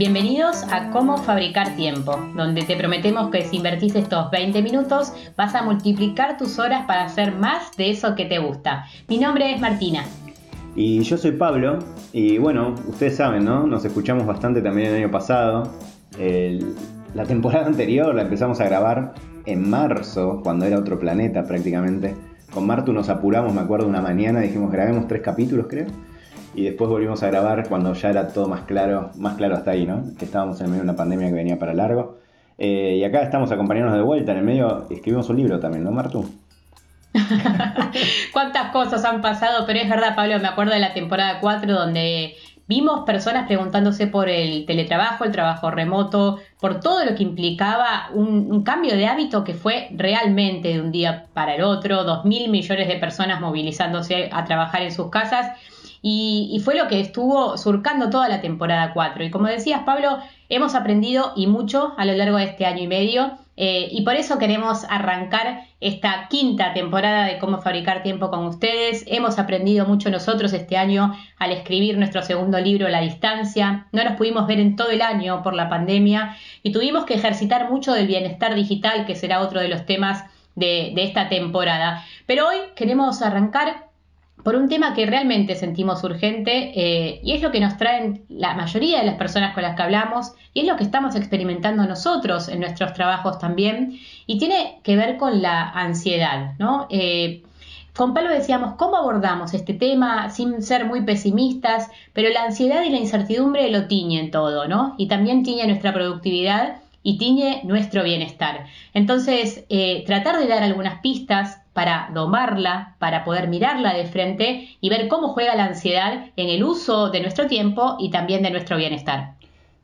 Bienvenidos a Cómo Fabricar Tiempo, donde te prometemos que si invertís estos 20 minutos vas a multiplicar tus horas para hacer más de eso que te gusta. Mi nombre es Martina. Y yo soy Pablo, y bueno, ustedes saben, ¿no? Nos escuchamos bastante también el año pasado. la temporada anterior la empezamos a grabar en marzo, cuando era otro planeta prácticamente. Con Martu nos apuramos, me acuerdo, una mañana, dijimos grabemos tres capítulos, creo y después volvimos a grabar cuando ya era todo más claro, más claro hasta ahí, ¿no? Que estábamos en medio de una pandemia que venía para largo. Eh, y acá estamos acompañándonos de vuelta, en el medio escribimos un libro también, ¿no, Martu? Cuántas cosas han pasado, pero es verdad, Pablo, me acuerdo de la temporada 4 donde vimos personas preguntándose por el teletrabajo, el trabajo remoto, por todo lo que implicaba un, un, cambio de hábito que fue realmente de un día para el otro, dos mil millones de personas movilizándose a trabajar en sus casas y, fue lo que estuvo surcando toda la temporada 4. Y como decías, Pablo, hemos aprendido y mucho a lo largo de este año y medio. Eh, y por eso queremos arrancar esta quinta temporada de cómo fabricar tiempo con ustedes. Hemos aprendido mucho nosotros este año al escribir nuestro segundo libro, La Distancia. No nos pudimos ver en todo el año por la pandemia y tuvimos que ejercitar mucho del bienestar digital, que será otro de los temas de, de esta temporada. Pero hoy queremos arrancar por un tema que realmente sentimos urgente eh, y es lo que nos traen la mayoría de las personas con las que hablamos y es lo que estamos experimentando nosotros en nuestros trabajos también y tiene que ver con la ansiedad, ¿no? Eh, con Pablo decíamos, ¿cómo abordamos este tema sin ser muy pesimistas? Pero la ansiedad y la incertidumbre lo tiñen todo, ¿no? Y también tiñe nuestra productividad y tiñe nuestro bienestar. Entonces, eh, tratar de dar algunas pistas para domarla, para poder mirarla de frente y ver cómo juega la ansiedad en el uso de nuestro tiempo y también de nuestro bienestar.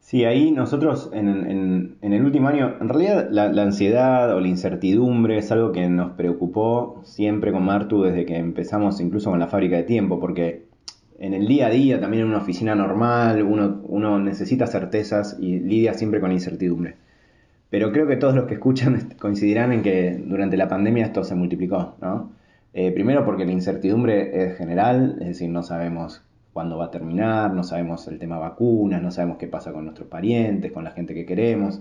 Sí, ahí nosotros en, el último año, en realidad la, ansiedad o la incertidumbre es algo que nos preocupó siempre con Martu desde que empezamos incluso con la fábrica de tiempo, porque en el día a día, también en una oficina normal, uno, uno necesita certezas y lidia siempre con la incertidumbre. Pero creo que todos los que escuchan coincidirán en que durante la pandemia esto se multiplicó, ¿no? Eh, primero porque la incertidumbre es general, es decir, no sabemos cuándo va a terminar, no sabemos el tema vacunas, no sabemos qué pasa con nuestros parientes, con la gente que queremos,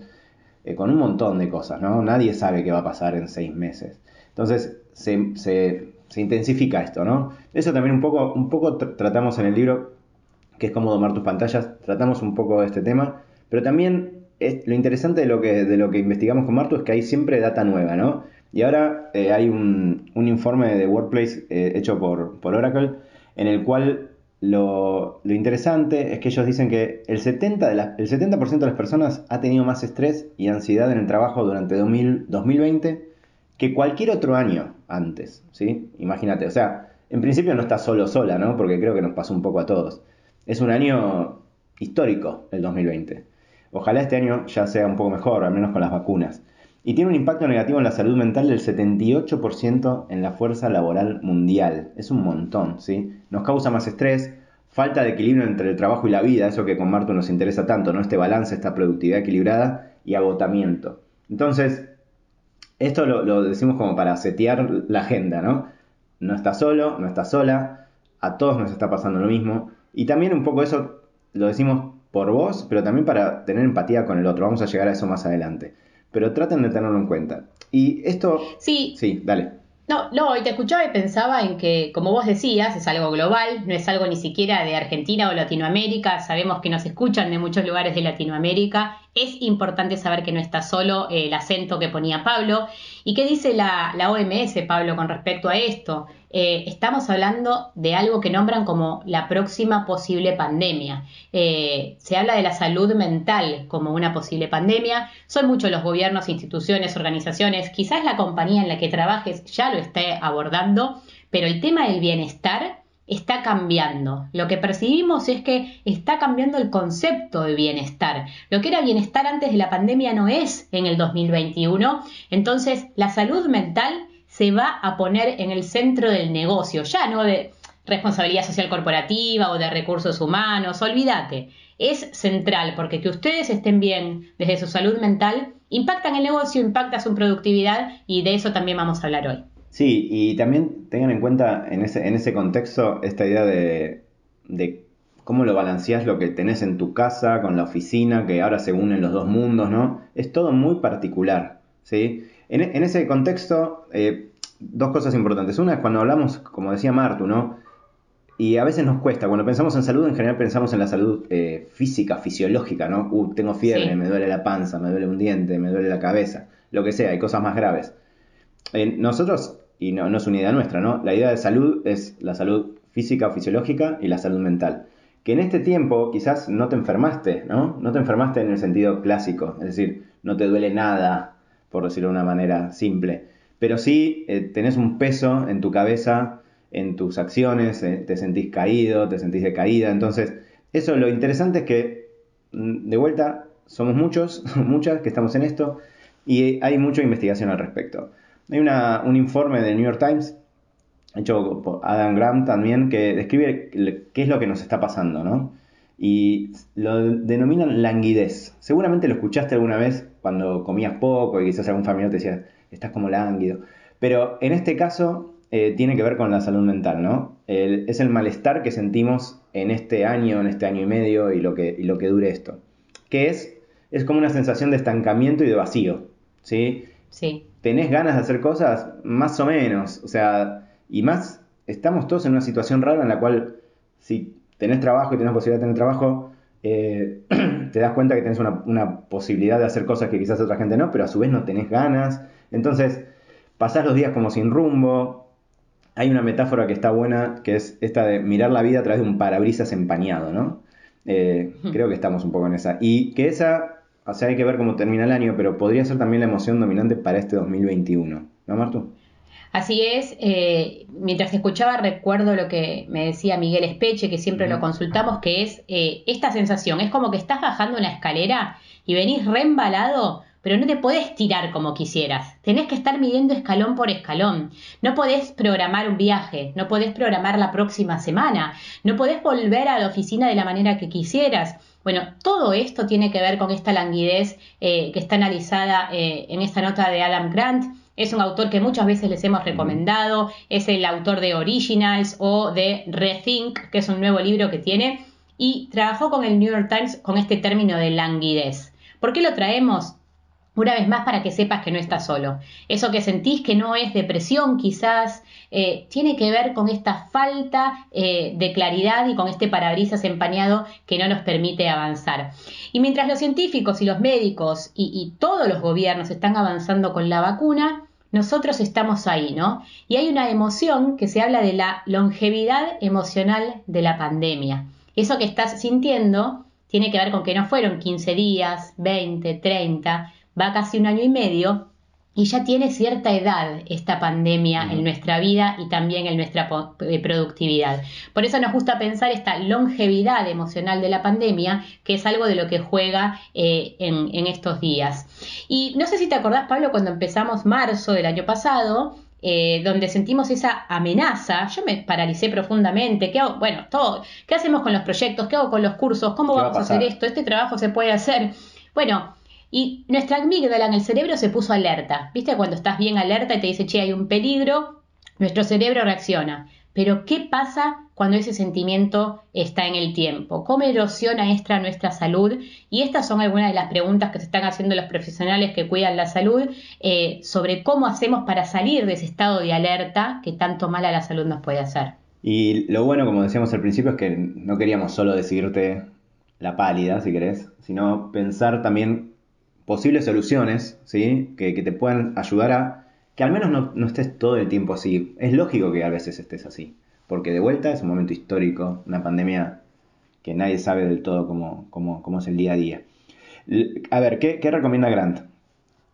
eh, con un montón de cosas, ¿no? Nadie sabe qué va a pasar en seis meses. Entonces se, se, se intensifica esto, ¿no? Eso también un poco, un poco tratamos en el libro, que es cómo domar tus pantallas, tratamos un poco de este tema, pero también lo interesante de lo, que, de lo que investigamos con Martu es que hay siempre data nueva, ¿no? Y ahora eh, hay un, informe de Workplace eh, hecho por, por, Oracle en el cual lo, interesante es que ellos dicen que el 70%, de el 70 de las personas ha tenido más estrés y ansiedad en el trabajo durante 2020 que cualquier otro año antes, ¿sí? Imagínate, o sea, en principio no está solo sola, ¿no? Porque creo que nos pasó un poco a todos. Es un año histórico el 2020. Ojalá este año ya sea un poco mejor, al menos con las vacunas. Y tiene un impacto negativo en la salud mental del 78% en la fuerza laboral mundial. Es un montón, ¿sí? Nos causa más estrés, falta de equilibrio entre el trabajo y la vida, eso que con Marto nos interesa tanto, ¿no? Este balance, esta productividad equilibrada y agotamiento. Entonces, esto lo, decimos como para setear la agenda, ¿no? No está solo, no está sola, a todos nos está pasando lo mismo. Y también un poco eso lo decimos por vos, pero también para tener empatía con el otro. Vamos a llegar a eso más adelante. Pero traten de tenerlo en cuenta. Y esto... Sí. Sí, dale. No, no, y te escuchaba y pensaba en que, como vos decías, es algo global, no es algo ni siquiera de Argentina o Latinoamérica, sabemos que nos escuchan de muchos lugares de Latinoamérica, es importante saber que no está solo el acento que ponía Pablo. ¿Y qué dice la, la OMS, Pablo, con respecto a esto? Eh, estamos hablando de algo que nombran como la próxima posible pandemia. Eh, se habla de la salud mental como una posible pandemia. Son muchos los gobiernos, instituciones, organizaciones, quizás la compañía en la que trabajes ya lo esté abordando, pero el tema del bienestar está cambiando. Lo que percibimos es que está cambiando el concepto de bienestar. Lo que era bienestar antes de la pandemia no es en el 2021. Entonces, la salud mental se va a poner en el centro del negocio, ya no de responsabilidad social corporativa o de recursos humanos, olvídate, es central porque que ustedes estén bien desde su salud mental impacta en el negocio, impacta su productividad y de eso también vamos a hablar hoy. Sí, y también tengan en cuenta en ese, en ese contexto esta idea de, de cómo lo balanceás lo que tenés en tu casa con la oficina, que ahora se unen los dos mundos, ¿no? Es todo muy particular, ¿sí? En, ese contexto, eh, dos cosas importantes. Una es cuando hablamos, como decía Martu, ¿no? Y a veces nos cuesta, cuando pensamos en salud, en general pensamos en la salud eh, física, fisiológica, ¿no? Uh, tengo fiebre, me duele la panza, me duele un diente, me duele la cabeza, lo que sea, hay cosas más graves. nosotros, y no, no, es una idea nuestra, ¿no? La idea de salud es la salud física o fisiológica y la salud mental. Que en este tiempo quizás no te enfermaste, ¿no? No te enfermaste en el sentido clásico, es decir, no te duele nada, por decirlo de una manera simple. Pero sí eh, tenés un peso en tu cabeza en tus acciones, eh, te sentís caído, te sentís decaída. Entonces, eso lo interesante es que, mm, de vuelta, somos muchos, muchas que estamos en esto y hay mucha investigación al respecto. Hay un informe del New York Times, hecho por Adam Grant también, que describe qué es lo que nos está pasando, ¿no? Y lo denominan languidez. Seguramente lo escuchaste alguna vez cuando comías poco y quizás algún familiar te decía, estás como lánguido. Pero en este caso eh, tiene que ver con la salud mental, ¿no? es el malestar que sentimos en este año, en este año y medio y lo que, lo que dure esto. Que es, es como una sensación de estancamiento y de vacío, ¿sí? Sí. ¿Tenés ganas de hacer cosas? Más o menos, o sea, y más, estamos todos en una situación rara en la cual si tenés trabajo y tenés posibilidad de tener trabajo, eh, te das cuenta que tenés una, una, posibilidad de hacer cosas que quizás otra gente no, pero a su vez no tenés ganas. Entonces, pasás los días como sin rumbo, hay una metáfora que está buena, que es esta de mirar la vida a través de un parabrisas empañado, ¿no? Eh, creo que estamos un poco en esa. Y que esa, o sea, hay que ver cómo termina el año, pero podría ser también la emoción dominante para este 2021, ¿no, Martu? Así es, eh, mientras escuchaba recuerdo lo que me decía Miguel Espeche, que siempre lo consultamos, que es eh, esta sensación, es como que estás bajando una escalera y venís reembalado pero no te podés tirar como quisieras. Tenés que estar midiendo escalón por escalón. No podés programar un viaje, no podés programar la próxima semana, no podés volver a la oficina de la manera que quisieras. Bueno, todo esto tiene que ver con esta languidez eh, que está analizada eh, en esta nota de Adam Grant. Es un autor que muchas veces les hemos recomendado, es el autor de Originals o de Rethink, que es un nuevo libro que tiene, y trabajó con el New York Times con este término de languidez. ¿Por qué lo traemos? Una vez más para que sepas que no estás solo. Eso que sentís que no es depresión quizás, eh, tiene que ver con esta falta eh, de claridad y con este parabrisas empañado que no nos permite avanzar. Y mientras los científicos y los médicos y, y todos los gobiernos están avanzando con la vacuna, nosotros estamos ahí, ¿no? Y hay una emoción que se habla de la longevidad emocional de la pandemia. Eso que estás sintiendo tiene que ver con que no fueron 15 días, 20, 30, va casi un año y medio y ya tiene cierta edad esta pandemia en nuestra vida y también en nuestra eh, productividad. Por eso nos gusta pensar esta longevidad emocional de la pandemia, que es algo de lo que juega eh, en, estos días. Y no sé si te acordás, Pablo, cuando empezamos marzo del año pasado, eh, donde sentimos esa amenaza, yo me paralicé profundamente. ¿Qué hago? Bueno, todo. ¿Qué hacemos con los proyectos? ¿Qué hago con los cursos? ¿Cómo vamos a hacer esto? ¿Este trabajo se puede hacer? Bueno, y nuestra amígdala en el cerebro se puso alerta. ¿Viste? Cuando estás bien alerta y te dice, che, hay un peligro, nuestro cerebro reacciona. Pero ¿qué pasa cuando ese sentimiento está en el tiempo? ¿Cómo erosiona extra nuestra salud? Y estas son algunas de las preguntas que se están haciendo los profesionales que cuidan la salud eh, sobre cómo hacemos para salir de ese estado de alerta que tanto mal a la salud nos puede hacer. Y lo bueno, como decíamos al principio, es que no queríamos solo decirte la pálida, si querés, sino pensar también posibles soluciones, ¿sí? Que, te puedan ayudar a que al menos no, estés todo el tiempo así. Es lógico que a veces estés así, porque de vuelta es un momento histórico, una pandemia que nadie sabe del todo cómo, cómo, es el día a día. A ver, ¿qué, recomienda Grant?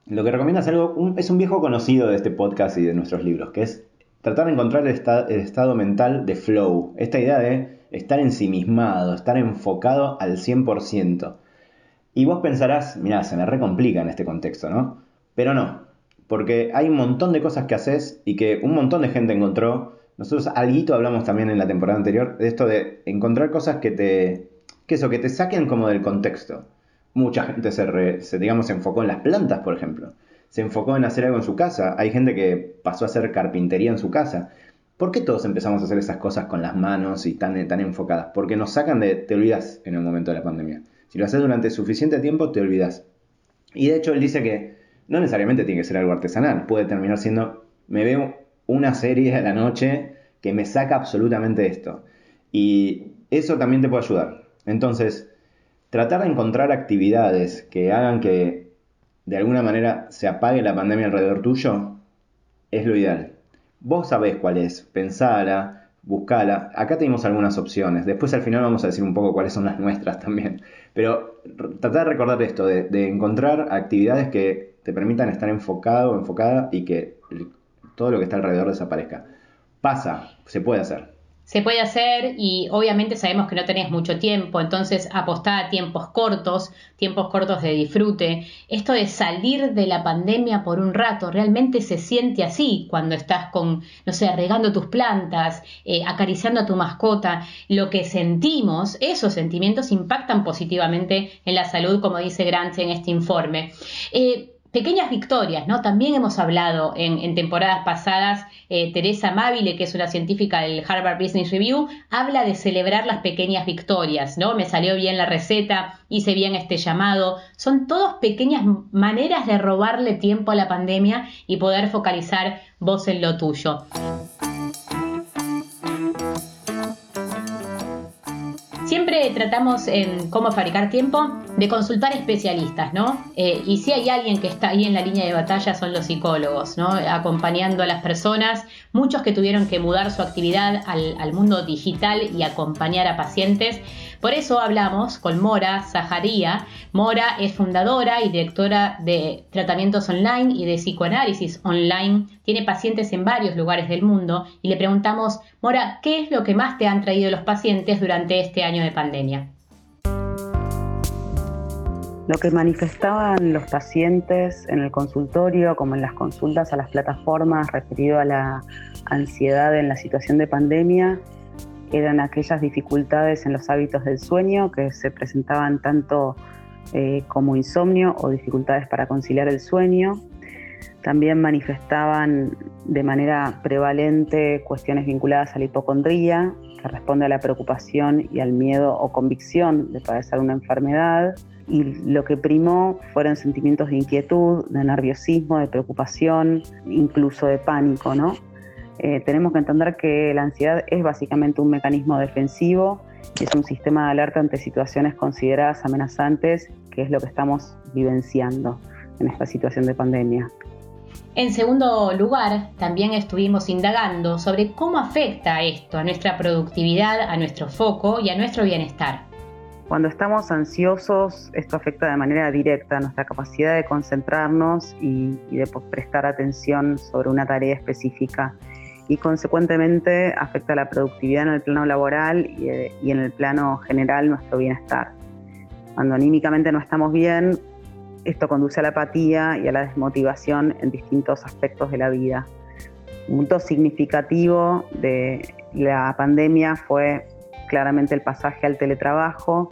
Lo que recomienda es algo, es un viejo conocido de este podcast y de nuestros libros, que es tratar de encontrar el, el estado mental de flow, esta idea de estar ensimismado, estar enfocado al 100%. Y vos pensarás, mira, se me recomplica en este contexto, ¿no? Pero no, porque hay un montón de cosas que haces y que un montón de gente encontró. Nosotros algo hablamos también en la temporada anterior de esto de encontrar cosas que te, que eso, que te saquen como del contexto. Mucha gente se, se digamos, se enfocó en las plantas, por ejemplo. Se enfocó en hacer algo en su casa. Hay gente que pasó a hacer carpintería en su casa. ¿Por qué todos empezamos a hacer esas cosas con las manos y tan, tan enfocadas? Porque nos sacan de, te olvidas en el momento de la pandemia. Si lo haces durante suficiente tiempo, te olvidas. Y de hecho él dice que no necesariamente tiene que ser algo artesanal, puede terminar siendo, me veo una serie a la noche que me saca absolutamente esto. Y eso también te puede ayudar. Entonces, tratar de encontrar actividades que hagan que de alguna manera se apague la pandemia alrededor tuyo es lo ideal. Vos sabés cuál es, pensala, buscala. Acá tenemos algunas opciones. Después al final vamos a decir un poco cuáles son las nuestras también. Pero tratar de recordar esto, de, de encontrar actividades que te permitan estar enfocado o enfocada y que todo lo que está alrededor desaparezca. Pasa, se puede hacer. Se puede hacer y obviamente sabemos que no tenés mucho tiempo, entonces apostá a tiempos cortos, tiempos cortos de disfrute. Esto de salir de la pandemia por un rato, realmente se siente así cuando estás con, no sé, regando tus plantas, eh, acariciando a tu mascota. Lo que sentimos, esos sentimientos impactan positivamente en la salud, como dice Grant en este informe. Eh, pequeñas victorias, ¿no? También hemos hablado en, temporadas pasadas, eh, Teresa Mávile, que es una científica del Harvard Business Review, habla de celebrar las pequeñas victorias, ¿no? Me salió bien la receta, hice bien este llamado. Son todas pequeñas maneras de robarle tiempo a la pandemia y poder focalizar vos en lo tuyo. Tratamos en cómo fabricar tiempo de consultar especialistas, ¿no? Eh, y si hay alguien que está ahí en la línea de batalla son los psicólogos, ¿no? Acompañando a las personas, muchos que tuvieron que mudar su actividad al mundo digital y acompañar a pacientes. Por eso hablamos con Mora Zaharía. Mora es fundadora y directora de tratamientos online y de psicoanálisis online. Tiene pacientes en varios lugares del mundo y le preguntamos, Mora, ¿qué es lo que más te han traído los pacientes durante este año de pandemia? Lo que manifestaban los pacientes en el consultorio, como en las consultas a las plataformas referido a la ansiedad en la situación de pandemia, eran aquellas dificultades en los hábitos del sueño que se presentaban tanto eh, como insomnio o dificultades para conciliar el sueño. También manifestaban de manera prevalente cuestiones vinculadas a la hipocondría, que responde a la preocupación y al miedo o convicción de padecer una enfermedad. Y lo que primó fueron sentimientos de inquietud, de nerviosismo, de preocupación, incluso de pánico, ¿no? Eh, tenemos que entender que la ansiedad es básicamente un mecanismo defensivo, es un sistema de alerta ante situaciones consideradas amenazantes, que es lo que estamos vivenciando en esta situación de pandemia. En segundo lugar, también estuvimos indagando sobre cómo afecta esto a nuestra productividad, a nuestro foco y a nuestro bienestar. Cuando estamos ansiosos, esto afecta de manera directa nuestra capacidad de concentrarnos y, y de prestar atención sobre una tarea específica y consecuentemente afecta la productividad en el plano laboral y, en el plano general nuestro bienestar. Cuando anímicamente no estamos bien, esto conduce a la apatía y a la desmotivación en distintos aspectos de la vida. Un punto significativo de la pandemia fue claramente el pasaje al teletrabajo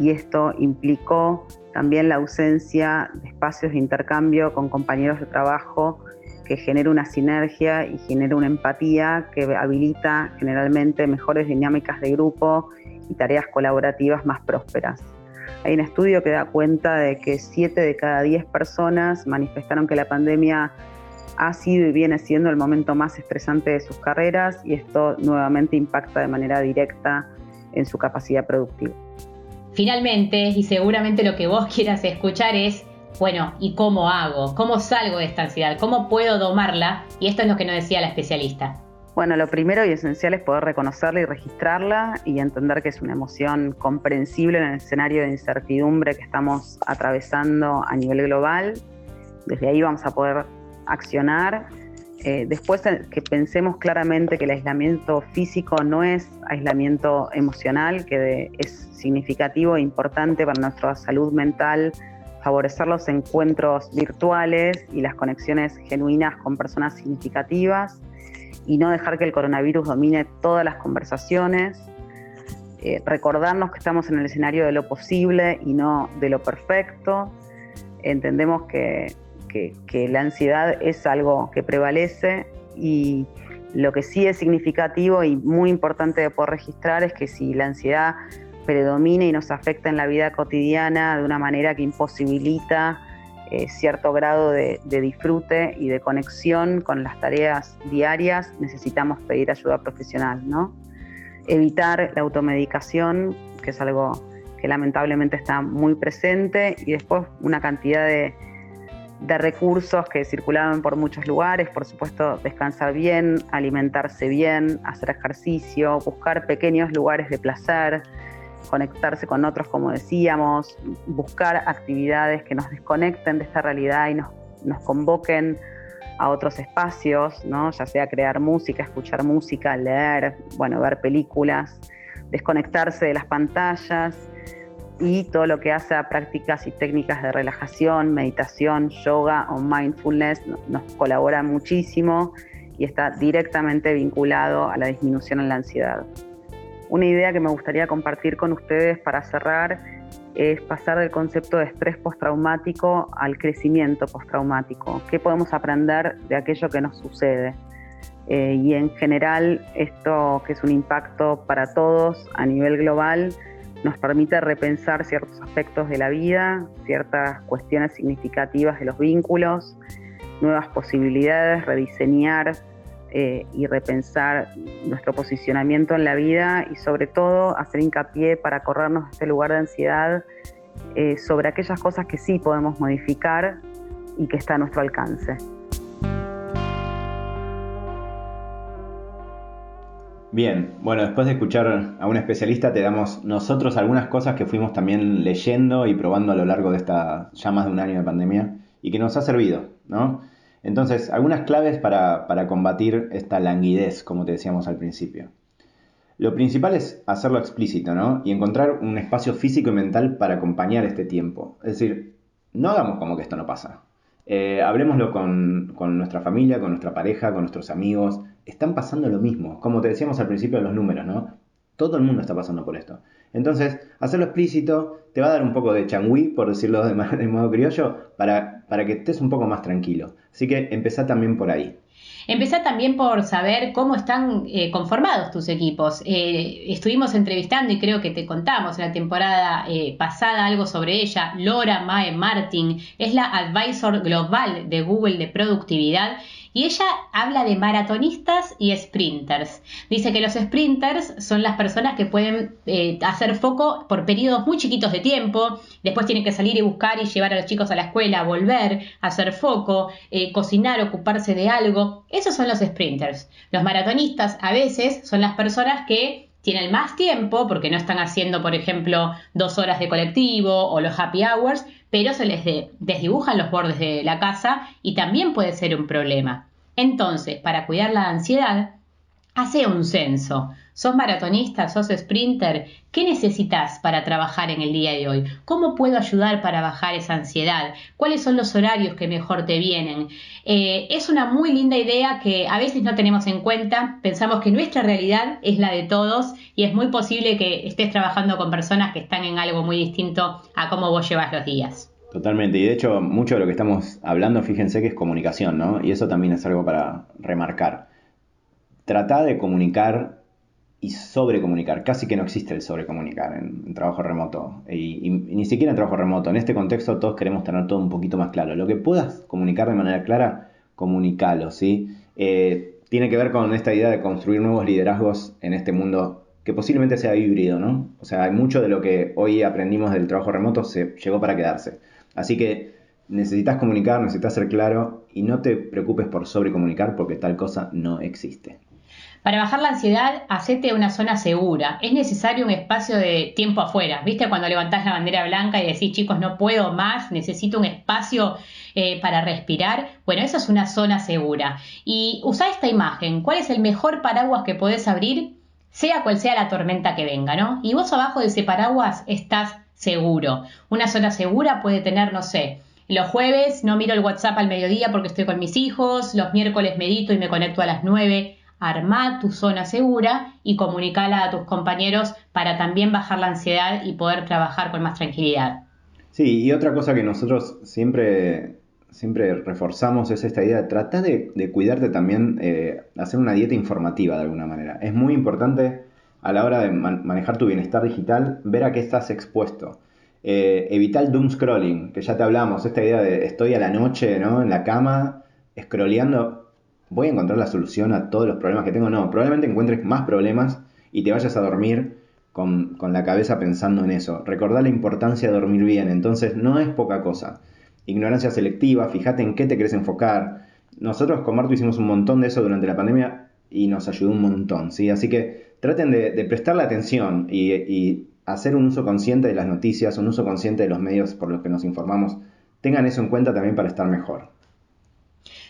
y esto implicó también la ausencia de espacios de intercambio con compañeros de trabajo que genera una sinergia y genera una empatía que habilita generalmente mejores dinámicas de grupo y tareas colaborativas más prósperas. Hay un estudio que da cuenta de que 7 de cada 10 personas manifestaron que la pandemia ha sido y viene siendo el momento más estresante de sus carreras y esto nuevamente impacta de manera directa en su capacidad productiva. Finalmente, y seguramente lo que vos quieras escuchar es bueno, ¿y cómo hago? ¿Cómo salgo de esta ansiedad? ¿Cómo puedo domarla? Y esto es lo que nos decía la especialista. Bueno, lo primero y esencial es poder reconocerla y registrarla y entender que es una emoción comprensible en el escenario de incertidumbre que estamos atravesando a nivel global. Desde ahí vamos a poder accionar. Eh, después eh, que pensemos claramente que el aislamiento físico no es aislamiento emocional, que es significativo e importante para nuestra salud mental favorecer los encuentros virtuales y las conexiones genuinas con personas significativas y no dejar que el coronavirus domine todas las conversaciones. Eh, recordarnos que estamos en el escenario de lo posible y no de lo perfecto. Entendemos que, que la ansiedad es algo que prevalece y lo que sí es significativo y muy importante de poder registrar es que si la ansiedad predomina y nos afecta en la vida cotidiana de una manera que imposibilita eh, cierto grado de, disfrute y de conexión con las tareas diarias, necesitamos pedir ayuda profesional, ¿no? Evitar la automedicación, que es algo que lamentablemente está muy presente, y después una cantidad de, de recursos que circulaban por muchos lugares, por supuesto descansar bien, alimentarse bien, hacer ejercicio, buscar pequeños lugares de placer, conectarse con otros, como decíamos, buscar actividades que nos desconecten de esta realidad y nos, nos convoquen a otros espacios, ¿no? ya sea crear música, escuchar música, leer, bueno, ver películas, desconectarse de las pantallas y todo lo que hace a prácticas y técnicas de relajación, meditación, yoga o mindfulness nos colabora muchísimo y está directamente vinculado a la disminución en la ansiedad. Una idea que me gustaría compartir con ustedes para cerrar es pasar del concepto de estrés postraumático al crecimiento postraumático. ¿Qué podemos aprender de aquello que nos sucede? Eh, y en general, esto que es un impacto para todos a nivel global, nos permite repensar ciertos aspectos de la vida, ciertas cuestiones significativas de los vínculos, nuevas posibilidades, rediseñar eh, y repensar nuestro posicionamiento en la vida y sobre todo hacer hincapié para corrernos de este lugar de ansiedad eh, sobre aquellas cosas que sí podemos modificar y que está a nuestro alcance. Bien, bueno, después de escuchar a un especialista te damos nosotros algunas cosas que fuimos también leyendo y probando a lo largo de esta ya más de un año de pandemia y que nos ha servido, ¿no? Entonces, algunas claves para, combatir esta languidez, como te decíamos al principio. Lo principal es hacerlo explícito, ¿no? Y encontrar un espacio físico y mental para acompañar este tiempo. Es decir, no hagamos como que esto no pasa. Eh, hablemoslo con, con, nuestra familia, con nuestra pareja, con nuestros amigos. Están pasando lo mismo. Como te decíamos al principio de los números, ¿no? Todo el mundo está pasando por esto. Entonces, hacerlo explícito te va a dar un poco de changüí, por decirlo de, modo criollo, para, para que estés un poco más tranquilo. Así que empezá también por ahí. Empezá también por saber cómo están eh, conformados tus equipos. Eh, estuvimos entrevistando y creo que te contamos en la temporada eh, pasada algo sobre ella. Laura Mae Martin es la advisor global de Google de productividad y ella habla de maratonistas y sprinters. Dice que los sprinters son las personas que pueden eh, hacer foco por periodos muy chiquitos de tiempo, después tienen que salir y buscar y llevar a los chicos a la escuela, volver, hacer foco, eh, cocinar, ocuparse de algo. Esos son los sprinters. Los maratonistas a veces son las personas que tienen más tiempo porque no están haciendo, por ejemplo, dos horas de colectivo o los happy hours, pero se les desdibujan los bordes de la casa y también puede ser un problema. Entonces, para cuidar la ansiedad, hace un censo. ¿Sos maratonista? ¿Sos sprinter? ¿Qué necesitas para trabajar en el día de hoy? ¿Cómo puedo ayudar para bajar esa ansiedad? ¿Cuáles son los horarios que mejor te vienen? Eh, es una muy linda idea que a veces no tenemos en cuenta. Pensamos que nuestra realidad es la de todos y es muy posible que estés trabajando con personas que están en algo muy distinto a cómo vos llevas los días. Totalmente, y de hecho mucho de lo que estamos hablando, fíjense que es comunicación, ¿no? Y eso también es algo para remarcar. Trata de comunicar y sobrecomunicar. Casi que no existe el sobrecomunicar en, trabajo remoto. Y, ni siquiera en trabajo remoto. En este contexto todos queremos tener todo un poquito más claro. Lo que puedas comunicar de manera clara, comunicalo, ¿sí? Eh, tiene que ver con esta idea de construir nuevos liderazgos en este mundo que posiblemente sea híbrido, ¿no? O sea, hay mucho de lo que hoy aprendimos del trabajo remoto se llegó para quedarse. Así que necesitas comunicar, necesitas ser claro y no te preocupes por sobrecomunicar porque tal cosa no existe. Para bajar la ansiedad, hacete una zona segura. Es necesario un espacio de tiempo afuera. ¿Viste cuando levantás la bandera blanca y decís, chicos, no puedo más, necesito un espacio eh, para respirar? Bueno, eso es una zona segura. Y usa esta imagen. ¿Cuál es el mejor paraguas que podés abrir? Sea cual sea la tormenta que venga, ¿no? Y vos abajo de ese paraguas estás seguro. Una zona segura puede tener, no sé, los jueves no miro el WhatsApp al mediodía porque estoy con mis hijos, los miércoles medito y me conecto a las 9. Armá tu zona segura y comunicala a tus compañeros para también bajar la ansiedad y poder trabajar con más tranquilidad. Sí, y otra cosa que nosotros siempre, siempre reforzamos es esta idea, trata de, cuidarte también, eh, hacer una dieta informativa de alguna manera. Es muy importante a la hora de manejar tu bienestar digital, ver a qué estás expuesto. Eh, evitar el doom scrolling, que ya te hablamos, esta idea de estoy a la noche ¿no? en la cama, scrolleando, voy a encontrar la solución a todos los problemas que tengo. No, probablemente encuentres más problemas y te vayas a dormir con, la cabeza pensando en eso. Recordar la importancia de dormir bien, entonces no es poca cosa. Ignorancia selectiva, fíjate en qué te querés enfocar. Nosotros con Marto hicimos un montón de eso durante la pandemia y nos ayudó un montón, ¿sí? Así que traten de, de prestarle atención y, hacer un uso consciente de las noticias, un uso consciente de los medios por los que nos informamos. Tengan eso en cuenta también para estar mejor.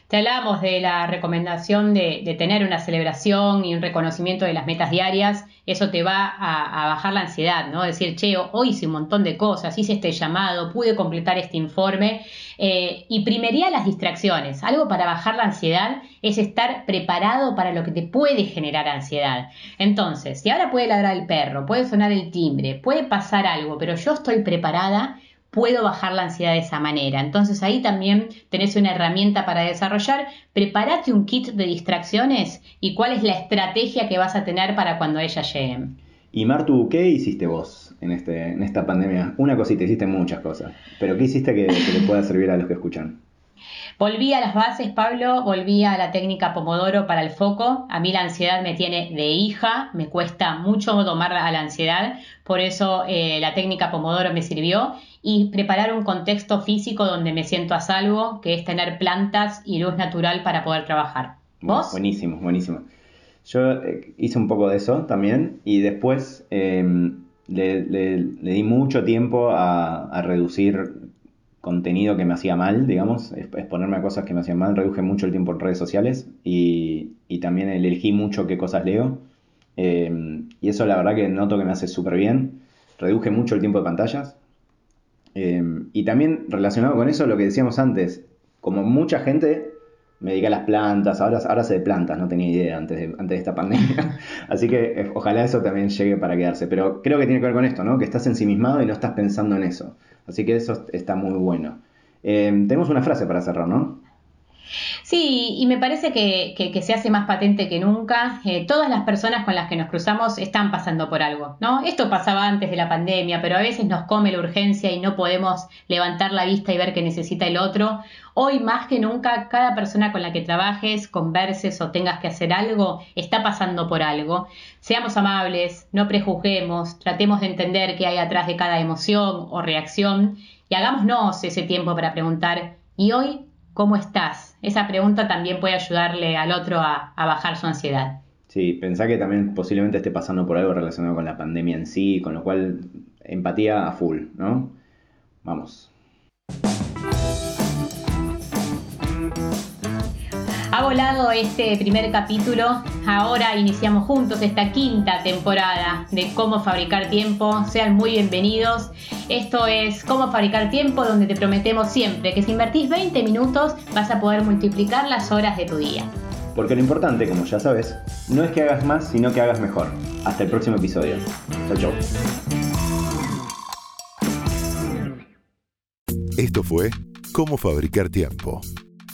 Te hablábamos de la recomendación de, tener una celebración y un reconocimiento de las metas diarias. Eso te va a, bajar la ansiedad, ¿no? Decir, che, hoy hice un montón de cosas, hice este llamado, pude completar este informe. Eh, y primería las distracciones. Algo para bajar la ansiedad es estar preparado para lo que te puede generar ansiedad. Entonces, si ahora puede ladrar el perro, puede sonar el timbre, puede pasar algo, pero yo estoy preparada, puedo bajar la ansiedad de esa manera. Entonces ahí también tenés una herramienta para desarrollar. Prepárate un kit de distracciones y cuál es la estrategia que vas a tener para cuando ellas lleguen. Y Martu, ¿qué hiciste vos en, este, en esta pandemia? Una cosita, hiciste muchas cosas, pero ¿qué hiciste que, que le pueda servir a los que escuchan? Volví a las bases, Pablo, volví a la técnica Pomodoro para el foco. A mí la ansiedad me tiene de hija, me cuesta mucho tomar a la ansiedad, por eso eh, la técnica Pomodoro me sirvió. Y preparar un contexto físico donde me siento a salvo, que es tener plantas y luz natural para poder trabajar. ¿Vos? Buenísimo, buenísimo. Yo eh, hice un poco de eso también y después em, le, di mucho tiempo a reducir contenido que me hacía mal, digamos, exponerme a cosas que me hacían mal, reduje mucho el tiempo en redes sociales y, también elegí mucho qué cosas leo. Eh, y eso la verdad que noto que me hace súper bien. Reduje mucho el tiempo de pantallas. Eh, y también relacionado con eso, lo que decíamos antes, como mucha gente me dedica a las plantas, ahora, ahora de plantas, no tenía idea antes de, antes de esta pandemia. Así que eh, ojalá eso también llegue para quedarse. Pero creo que tiene que ver con esto, ¿no? Que estás ensimismado y no estás pensando en eso. Así que eso está muy bueno. Eh, tenemos una frase para cerrar, ¿no? Sí, y me parece que, se hace más patente que nunca. Eh, todas las personas con las que nos cruzamos están pasando por algo, ¿no? Esto pasaba antes de la pandemia, pero a veces nos come la urgencia y no podemos levantar la vista y ver qué necesita el otro. Hoy más que nunca, cada persona con la que trabajes, converses o tengas que hacer algo, está pasando por algo. Seamos amables, no prejuzguemos, tratemos de entender qué hay atrás de cada emoción o reacción y hagámonos ese tiempo para preguntar, ¿y hoy cómo estás? Esa pregunta también puede ayudarle al otro a, bajar su ansiedad. Sí, pensá que también posiblemente esté pasando por algo relacionado con la pandemia en sí, con lo cual empatía a full, ¿no? Vamos. Ha volado este primer capítulo. Ahora iniciamos juntos esta quinta temporada de Cómo Fabricar Tiempo. Sean muy bienvenidos. Esto es Cómo Fabricar Tiempo, donde te prometemos siempre que si invertís 20 minutos vas a poder multiplicar las horas de tu día. Porque lo importante, como ya sabes, no es que hagas más, sino que hagas mejor. Hasta el próximo episodio. Chau, chau. Esto fue Cómo Fabricar Tiempo